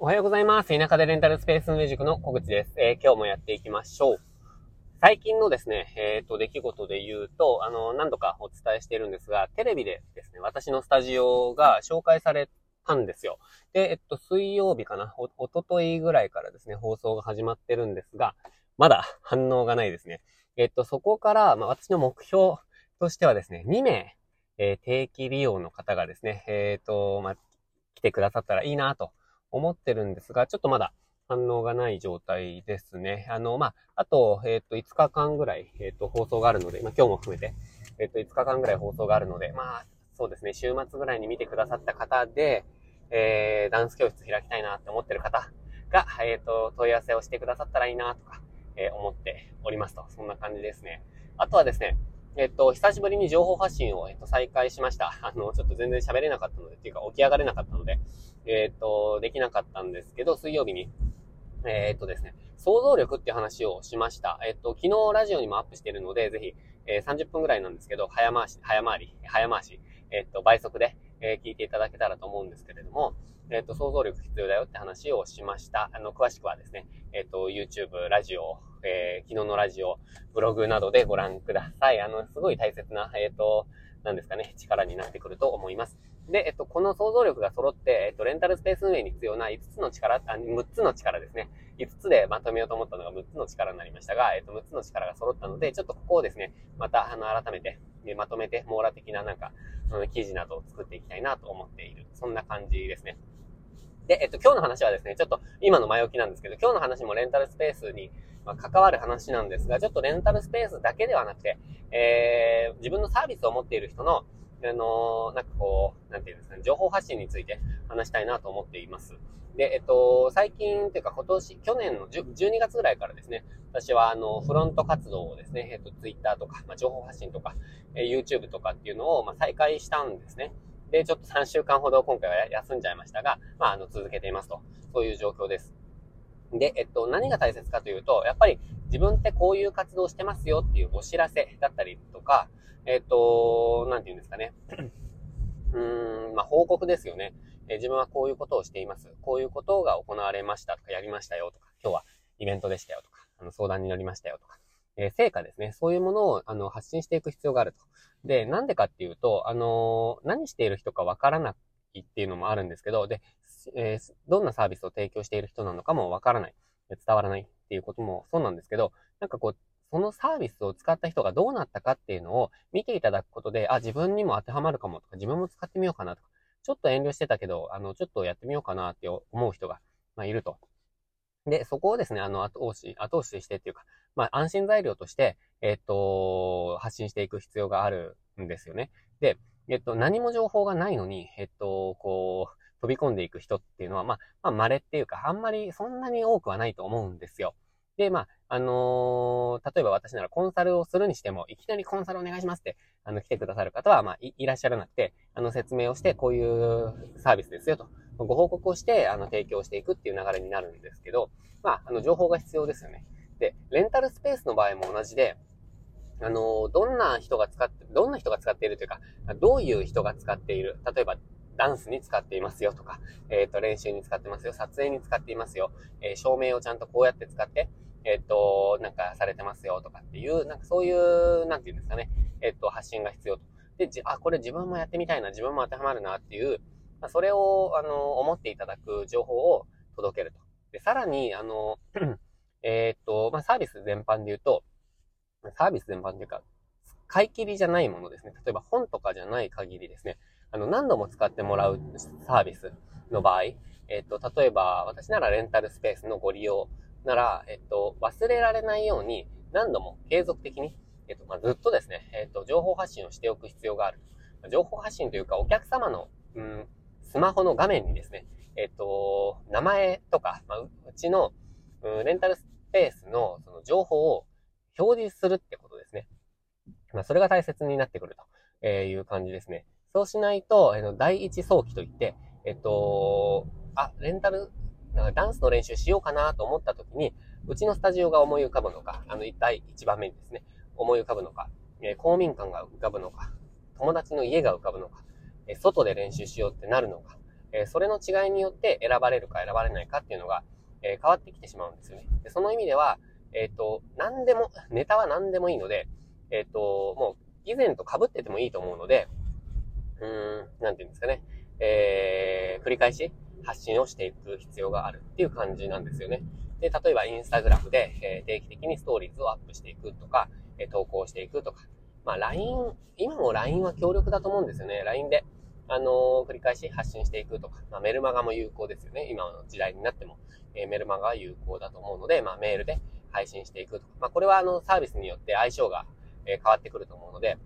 おはようございます。田舎でレンタルスペース運営塾の小口です。えー、今日もやっていきましょう。最近のですね、えっ、ー、と、出来事で言うと、あの、何度かお伝えしてるんですが、テレビでですね、私のスタジオが紹介されたんですよ。で、えっと、水曜日かな、お、おとといぐらいからですね、放送が始まってるんですが、まだ反応がないですね。えっと、そこから、まあ、私の目標としてはですね、2名、えー、定期利用の方がですね、えっ、と、まあ、来てくださったらいいなと思ってるんですが、ちょっとまだ反応がない状態ですね。あの、まあ、あと、えっ、と、5日間ぐらい、えっ、と、放送があるので、まあ、今日も含めて、えっ、と、5日間ぐらい放送があるので、まあ、そうですね、週末ぐらいに見てくださった方で、えー、ダンス教室開きたいなって思ってる方が、えっ、と、問い合わせをしてくださったらいいなとか、えー、思っておりますと。そんな感じですね。あとはですね、えっと、久しぶりに情報発信を、えっと、再開しました。あの、ちょっと全然喋れなかったので、っていうか起き上がれなかったので、えっと、できなかったんですけど、水曜日に、えっとですね、想像力っていう話をしました。えっと、昨日ラジオにもアップしてるので、ぜひ、えー、30分ぐらいなんですけど、早回し、早回り、早回し、えっと、倍速で、えー、聞いていただけたらと思うんですけれども、えっ、と、想像力必要だよって話をしました。あの、詳しくはですね、えっ、と、YouTube、ラジオ、えー、昨日のラジオ、ブログなどでご覧ください。あの、すごい大切な、えっ、と、なんですかね、力になってくると思います。で、えっと、この想像力が揃って、えっと、レンタルスペース運営に必要な5つの力、あ6つの力ですね。5つでまとめようと思ったのが6つの力になりましたが、えっと、6つの力が揃ったので、ちょっとここをですね、また、あの、改めて、まとめて、網羅的ななんか、うん、記事などを作っていきたいなと思っている。そんな感じですね。で、えっと、今日の話はですね、ちょっと今の前置きなんですけど、今日の話もレンタルスペースに、まあ関わる話なんですが、ちょっとレンタルスペースだけではなくて、えー、自分のサービスを持っている人の、あのー、なんかこう、なんていうんですかね、情報発信について話したいなと思っています。で、えっと、最近というか今年、去年の12月ぐらいからですね、私はあの、フロント活動をですね、えっと、Twitter とか、まあ、情報発信とか、え YouTube とかっていうのを、まあ、再開したんですね。で、ちょっと3週間ほど今回は休んじゃいましたが、まあ、あの、続けていますと。そういう状況です。で、えっと、何が大切かというと、やっぱり自分ってこういう活動してますよっていうお知らせだったりとか、えっと、なんて言うんですかね。うーん、まあ、報告ですよね。え自分はこういうことをしています。こういうことが行われましたとか、やりましたよとか、今日はイベントでしたよとか、あの相談に乗りましたよとか、えー、成果ですね。そういうものを、あの、発信していく必要があると。で、なんでかっていうと、あのー、何している人かわからないっていうのもあるんですけど、で、えー、どんなサービスを提供している人なのかもわからない。伝わらないっていうこともそうなんですけど、なんかこう、そのサービスを使った人がどうなったかっていうのを見ていただくことで、あ、自分にも当てはまるかもとか、自分も使ってみようかなとか、ちょっと遠慮してたけど、あの、ちょっとやってみようかなって思う人が、まあ、いると。で、そこをですね、あの、後押し、後押ししてっていうか、まあ、安心材料として、えっと、発信していく必要があるんですよね。で、えっと、何も情報がないのに、えっと、こう、飛び込んでいく人っていうのは、まあ、まあ、稀っていうか、あんまりそんなに多くはないと思うんですよ。で、まあ、あのー、例えば私ならコンサルをするにしても、いきなりコンサルお願いしますって、あの、来てくださる方は、まあ、いらっしゃらなくて、あの、説明をして、こういうサービスですよと、ご報告をして、あの、提供していくっていう流れになるんですけど、まあ、あの、情報が必要ですよね。で、レンタルスペースの場合も同じで、あの、どんな人が使って、どんな人が使っているというか、どういう人が使っている。例えば、ダンスに使っていますよとか、えっ、ー、と、練習に使ってますよ、撮影に使っていますよ、えー、照明をちゃんとこうやって使って、えっ、ー、と、なんかされてますよとかっていう、なんかそういう、なんていうんですかね、えっ、と、発信が必要と。で、じ、あ、これ自分もやってみたいな、自分も当てはまるなっていう、まあ、それを、あの、思っていただく情報を届けると。で、さらに、あの、えっと、まあ、サービス全般で言うと、サービス全般というか、買い切りじゃないものですね。例えば本とかじゃない限りですね、あの、何度も使ってもらうサービスの場合、えっと、例えば、私ならレンタルスペースのご利用なら、えっと、忘れられないように何度も継続的に、えっと、まあ、ずっとですね、えっと、情報発信をしておく必要がある。情報発信というか、お客様の、うん、スマホの画面にですね、えっと、名前とか、まあ、うちの、うん、レンタルスペースのその情報を表示するってことですね。まあ、それが大切になってくるという感じですね。そうしないと、えの第一早期といって、えっと、あ、レンタル、ダンスの練習しようかなと思った時に、うちのスタジオが思い浮かぶのか、あの、第一番目にですね、思い浮かぶのか、え、公民館が浮かぶのか、友達の家が浮かぶのか、え、外で練習しようってなるのか、えそれの違いによって選ばれるか選ばれないかっていうのが、え変わってきてしまうんですよね。でその意味では、えっ、と、何でも、ネタは何でもいいので、えっ、と、もう、以前と被っててもいいと思うので、うーん、なんていうんですかね、えー、繰り返し発信をしていく必要があるっていう感じなんですよね。で、例えばインスタグラムで、え、定期的にストーリーズをアップしていくとか、え、投稿していくとか、まあ LINE、今も LINE は強力だと思うんですよね。LINE で、あの、繰り返し発信していくとか、まあメルマガも有効ですよね。今の時代になっても、えー、メルマガは有効だと思うので、まあメールで配信していくとか、まあこれはあのサービスによって相性が、え変わってくると思うので、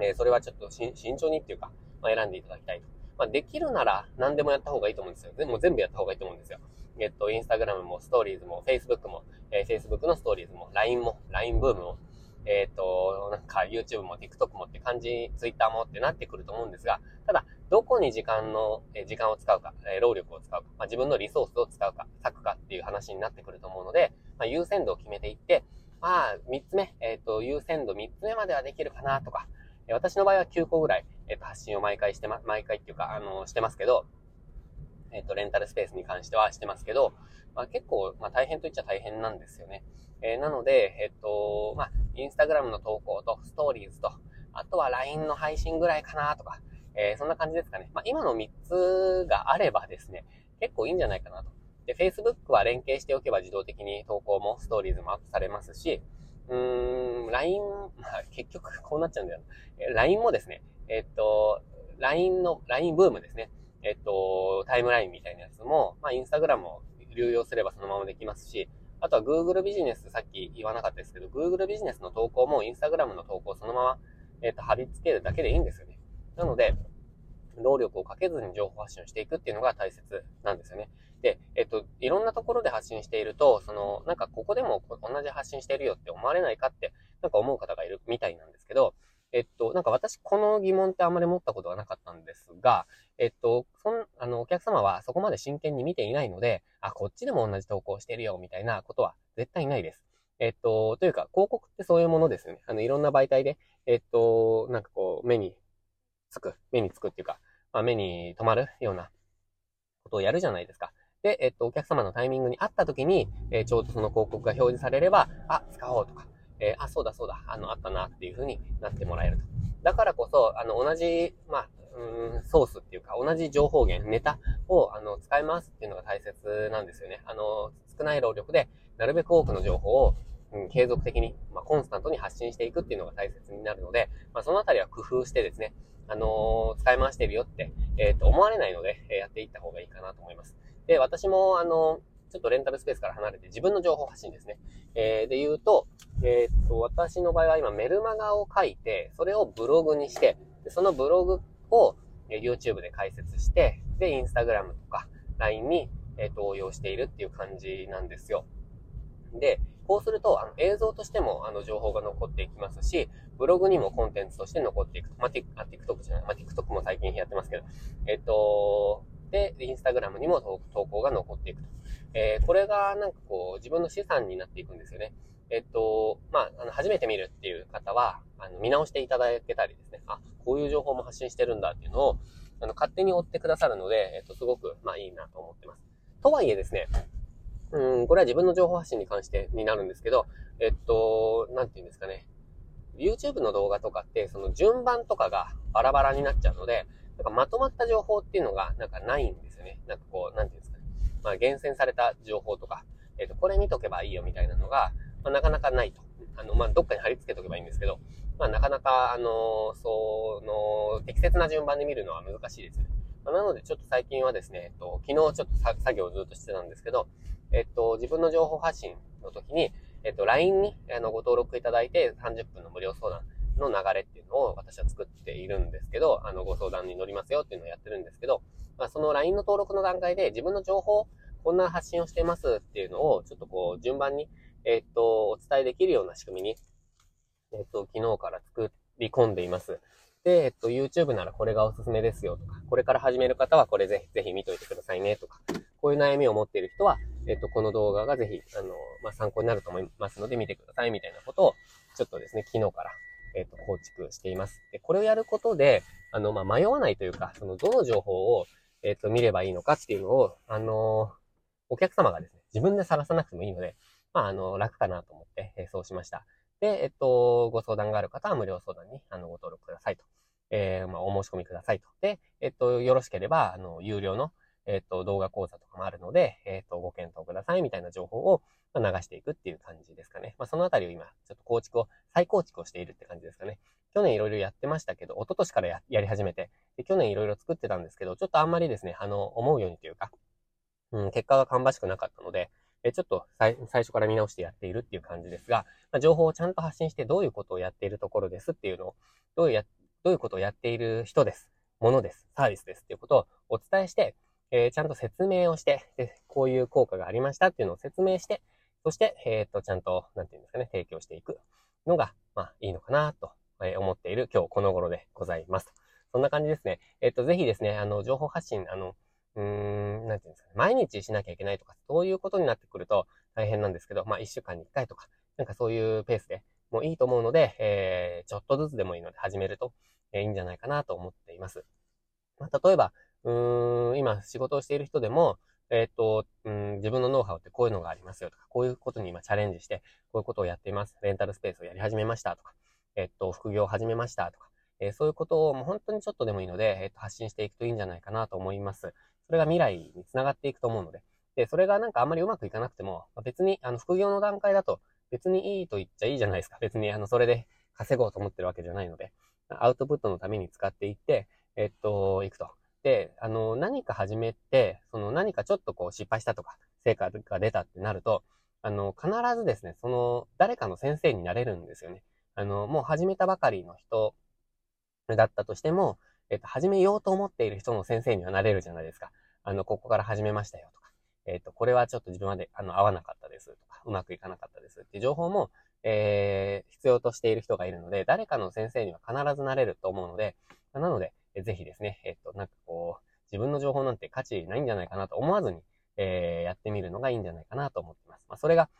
えそれはちょっと慎重にっていうか、まあ、選んでいただきたいと。まあ、できるなら何でもやった方がいいと思うんですよ。全部全部やった方がいいと思うんですよ。えっと、インスタグラムも、ストーリーズも、Facebook も、えー、Facebook のストーリーズも、LINE も、LINE ブームも、えっ、と、なんか YouTube も TikTok もって感じ、Twitter もってなってくると思うんですが、ただ、どこに時間の、え時間を使うか、え労力を使うか、まあ、自分のリソースを使うか、割くかっていう話になってくると思うので、まあ、優先度を決めていって、まあ、3つ目、えっ、と、優先度3つ目まではできるかなとか、私の場合は9個ぐらい、えっ、と、発信を毎回してま、毎回っていうか、あの、してますけど、えっ、と、レンタルスペースに関してはしてますけど、まあ、結構、まあ、大変と言っちゃ大変なんですよね。えー、なので、えっ、と、まあ、インスタグラムの投稿と、ストーリーズと、あとは LINE の配信ぐらいかなとか、え、そんな感じですかね。まあ、今の3つがあればですね、結構いいんじゃないかなと。で、Facebook は連携しておけば自動的に投稿もストーリーズもアップされますし、うーん、LINE、まあ、結局こうなっちゃうんだよな。LINE もですね、えっと、LINE の、LINE ブームですね。えっと、タイムラインみたいなやつも、まあ、インスタグラムを流用すればそのままできますし、あとは Google ビジネス、さっき言わなかったですけど、Google ビジネスの投稿もインスタグラムの投稿そのまま、えっと、貼り付けるだけでいいんですよね。なので、労力をかけずに情報発信をしていくっていうのが大切なんですよね。で、えっと、いろんなところで発信していると、その、なんかここでも同じ発信してるよって思われないかって、なんか思う方がいるみたいなんですけど、えっと、なんか私この疑問ってあんまり持ったことがなかったんですが、えっと、そん、あの、お客様はそこまで真剣に見ていないので、あ、こっちでも同じ投稿してるよみたいなことは絶対ないです。えっと、というか、広告ってそういうものですよね。あの、いろんな媒体で、えっと、なんかこう、目につく、目につくっていうか、まあ、目に留まるようなことをやるじゃないですか。で、えっと、お客様のタイミングに合った時に、えー、ちょうどその広告が表示されれば、あ、使おうとか、えー、あ、そうだそうだ、あの、あったなっていう風になってもらえると。だからこそ、あの、同じ、まあ、うん、ソースっていうか、同じ情報源、ネタを、あの、使いますっていうのが大切なんですよね。あの、少ない労力で、なるべく多くの情報を、うん、継続的に、まあ、コンスタントに発信していくっていうのが大切になるので、まあ、そのあたりは工夫してですね、あのー、使い回してるよって、えっ、ー、と、思われないので、えー、やっていった方がいいかなと思います。で、私も、あの、ちょっとレンタルスペースから離れて自分の情報発信ですね。えー、で言うと、えー、っと、私の場合は今メルマガを書いて、それをブログにして、そのブログを YouTube で解説して、で、Instagram とか LINE に、えー、応用しているっていう感じなんですよ。で、こうすると、あの映像としてもあの情報が残っていきますし、ブログにもコンテンツとして残っていくと。まあ、TikTok じゃない。まあ、TikTok も最近やってますけど。えっと、で、インスタグラムにも投稿が残っていくと。えー、これがなんかこう、自分の資産になっていくんですよね。えっと、まあ、あの、初めて見るっていう方は、あの、見直していただけたりですね、あ、こういう情報も発信してるんだっていうのを、あの、勝手に追ってくださるので、えっと、すごく、まあ、いいなと思ってます。とはいえですね、うん、これは自分の情報発信に関してになるんですけど、えっと、なんて言うんですかね。YouTube の動画とかって、その順番とかがバラバラになっちゃうので、なんかまとまった情報っていうのがなんかないんですよね。なんかこう、なんていうんですかね。まあ厳選された情報とか、えっ、と、これ見とけばいいよみたいなのが、まあ、なかなかないと。あの、まあ、どっかに貼り付けとけばいいんですけど、まあ、なかなか、あの、その、適切な順番で見るのは難しいです。まあ、なので、ちょっと最近はですね、えっと、昨日ちょっと作業をずっとしてたんですけど、えっと、自分の情報発信の時に、えっと、LINE にあのご登録いただいて30分の無料相談の流れっていうのを私は作っているんですけど、あの、ご相談に乗りますよっていうのをやってるんですけど、まあ、その LINE の登録の段階で自分の情報、こんな発信をしてますっていうのを、ちょっとこう、順番に、えっと、お伝えできるような仕組みに、えっと、昨日から作り込んでいます。で、えっと、YouTube ならこれがおすすめですよとか、これから始める方はこれぜひ、ぜひ見といてくださいねとか、こういう悩みを持っている人は、えっと、この動画がぜひ、あの、まあ、参考になると思いますので見てくださいみたいなことを、ちょっとですね、昨日からえっ、と、構築しています。で、これをやることで、あの、まあ、迷わないというか、その、どの情報を、えっ、と、見ればいいのかっていうのを、あのお客様がですね、自分で探さなくてもいいので、まあ、あの、楽かなと思って、えそうしました。で、えっと、ご相談がある方は無料相談に、あの、ご登録くださいと。えー、まあ、お申し込みくださいと。で、えっと、よろしければ、あの、有料の、えっと、動画講座とかもあるので、えっと、ご検討くださいみたいな情報を流していくっていう感じですかね。まあ、そのあたりを今、ちょっと構築を、再構築をしているって感じですかね。去年いろいろやってましたけど、一昨年からややり始めてで、去年いろいろ作ってたんですけど、ちょっとあんまりですね、あの、思うようにというか、うん、結果が芳しくなかったので、えちょっと最初から見直してやっているっていう感じですが、まあ、情報をちゃんと発信してどういうことをやっているところですっていうのを、どういうや、どういうことをやっている人です。ものです。サービスですっていうことをお伝えして、えー、ちゃんと説明をして、で、こういう効果がありましたっていうのを説明して、そして、えっ、と、ちゃんと、なんていうんですかね、提供していくのが、まあ、いいのかなと思っている今日この頃でございます。そんな感じですね。えっ、と、ぜひですね、あの、情報発信、あの、うーん、なんていうんですかね、毎日しなきゃいけないとか、そういうことになってくると大変なんですけど、まあ、一週間に一回とか、なんかそういうペースでもういいと思うので、えー、ちょっとずつでもいいので始めると、えー、いいんじゃないかなと思っています。まあ、例えば、うーん、今仕事をしている人でも、えっ、と、うん、自分のノウハウってこういうのがありますよとか、こういうことに今チャレンジして、こういうことをやっています。レンタルスペースをやり始めましたとか、えっ、と、副業を始めましたとか、えー、そういうことをもう本当にちょっとでもいいので、えっ、と、発信していくといいんじゃないかなと思います。それが未来につながっていくと思うので、で、それがなんかあんまりうまくいかなくても、別に、あの、副業の段階だと、別にいいと言っちゃいいじゃないですか。別に、あの、それで稼ごうと思ってるわけじゃないので、アウトプットのために使っていって、えっと、いくと。で、あの、何か始めて、その何かちょっとこう失敗したとか、成果が出たってなると、あの、必ずですね、その、誰かの先生になれるんですよね。あの、もう始めたばかりの人だったとしても、えっと、始めようと思っている人の先生にはなれるじゃないですか。あの、ここから始めましたよとか、えっ、と、これはちょっと自分まで、あの、合わなかったですとか、うまくいかなかったですっていう情報も、えー、必要としている人がいるので、誰かの先生には必ずなれると思うので、なので、ぜひですね、えっ、と、なんかこう、自分の情報なんて価値ないんじゃないかなと思わずに、えー、やってみるのがいいんじゃないかなと思ってます。まあ、それが、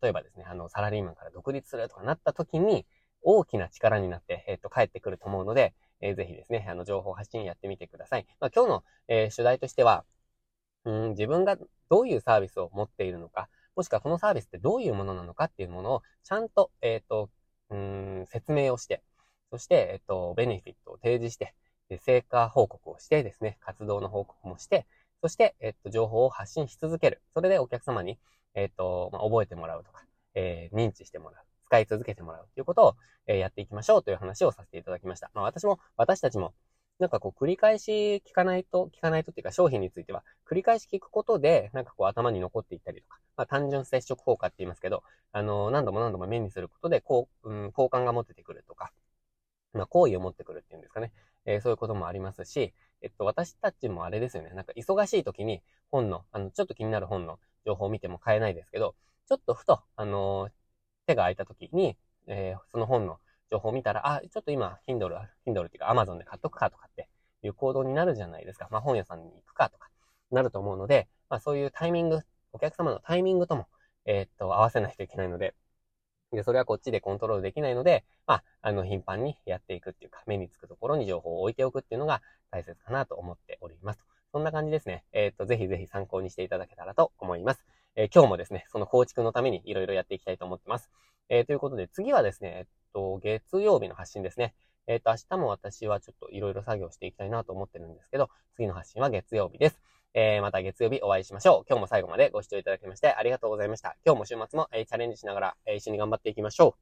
例えばですね、あの、サラリーマンから独立するとかなった時に、大きな力になって、えっ、と、帰ってくると思うので、えー、ぜひですね、あの、情報発信やってみてください。まあ、今日の、えー、主題としては、うん、自分がどういうサービスを持っているのか、もしくはこのサービスってどういうものなのかっていうものを、ちゃんと、えっ、ー、と、うん、説明をして、そして、えっ、ー、と、ベネフィットを提示して、で成果報告をしてですね、活動の報告もして、そして、えっ、と、情報を発信し続ける。それでお客様に、えっ、と、まあ、覚えてもらうとか、え認知してもらう。使い続けてもらうということを、えやっていきましょうという話をさせていただきました。まあ私も、私たちも、なんかこう繰り返し聞かないと、聞かないとっていうか商品については、繰り返し聞くことで、なんかこう頭に残っていったりとか、まあ単純接触効果って言いますけど、あの、何度も何度も目にすることで、こう、うん、好感が持ててくるとか、まあ好意を持ってくるっていうんですかね。えー、そういうこともありますし、えっと、私たちもあれですよね。なんか忙しい時に本の、あの、ちょっと気になる本の情報を見ても買えないですけど、ちょっとふと、あのー、手が空いた時に、えー、その本の情報を見たら、あ、ちょっと今、Kindle、Kindle っていうか Amazon で買っとくかとかっていう行動になるじゃないですか。まあ本屋さんに行くかとか、なると思うので、まあそういうタイミング、お客様のタイミングとも、えー、っと、合わせないといけないので、で、それはこっちでコントロールできないので、まあ、あの、頻繁にやっていくっていうか、目につくところに情報を置いておくっていうのが大切かなと思っております。そんな感じですね。えー、っと、ぜひぜひ参考にしていただけたらと思います。え、今日もですね、その構築のためにいろいろやっていきたいと思ってます。え、ということで、次はですね、えっと、月曜日の発信ですね。えっと、明日も私はちょっといろいろ作業していきたいなと思ってるんですけど、次の発信は月曜日です。えー、また月曜日お会いしましょう。今日も最後までご視聴いただきましてありがとうございました。今日も週末も、えー、チャレンジしながら、えー、一緒に頑張っていきましょう。